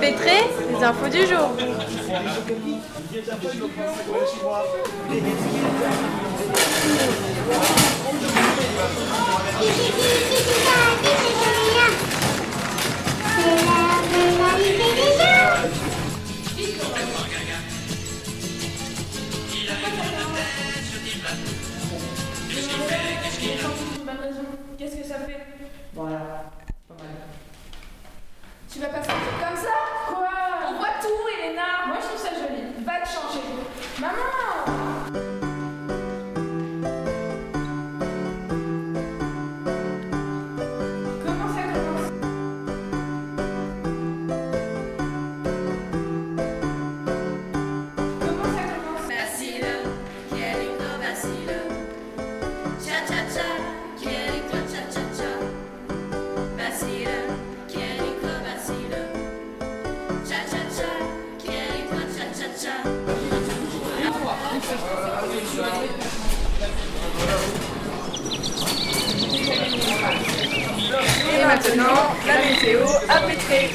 Pétré, les infos du jour. Qu'est-ce que ça fait Voilà. Tu vas pas faire va te changer. Maman, Et maintenant, la météo à pétrer.